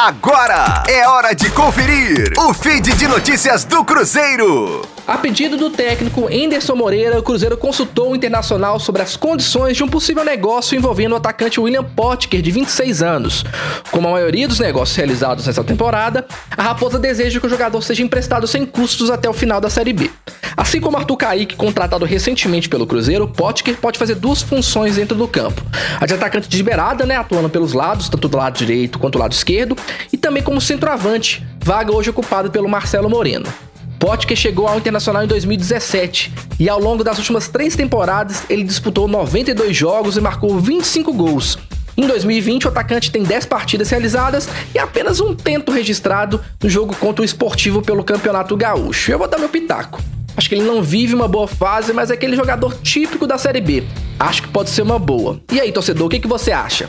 Agora é hora de conferir o feed de notícias do Cruzeiro. A pedido do técnico Enderson Moreira, o Cruzeiro consultou o Internacional sobre as condições de um possível negócio envolvendo o atacante William Potker, de 26 anos. Como a maioria dos negócios realizados nessa temporada, a Raposa deseja que o jogador seja emprestado sem custos até o final da Série B. Assim como Arthur Kaique, contratado recentemente pelo Cruzeiro, Potker pode fazer duas funções dentro do campo. A de atacante de liberada, né, atuando pelos lados, tanto do lado direito quanto do lado esquerdo, e também como centroavante, vaga hoje ocupada pelo Marcelo Moreno. Potker chegou ao Internacional em 2017 e ao longo das últimas três temporadas ele disputou 92 jogos e marcou 25 gols. Em 2020, o atacante tem 10 partidas realizadas e apenas um tento registrado no jogo contra o Esportivo pelo Campeonato Gaúcho. Eu vou dar meu pitaco. Acho que ele não vive uma boa fase, mas é aquele jogador típico da Série B. Acho que pode ser uma boa. E aí, torcedor, o que, que você acha?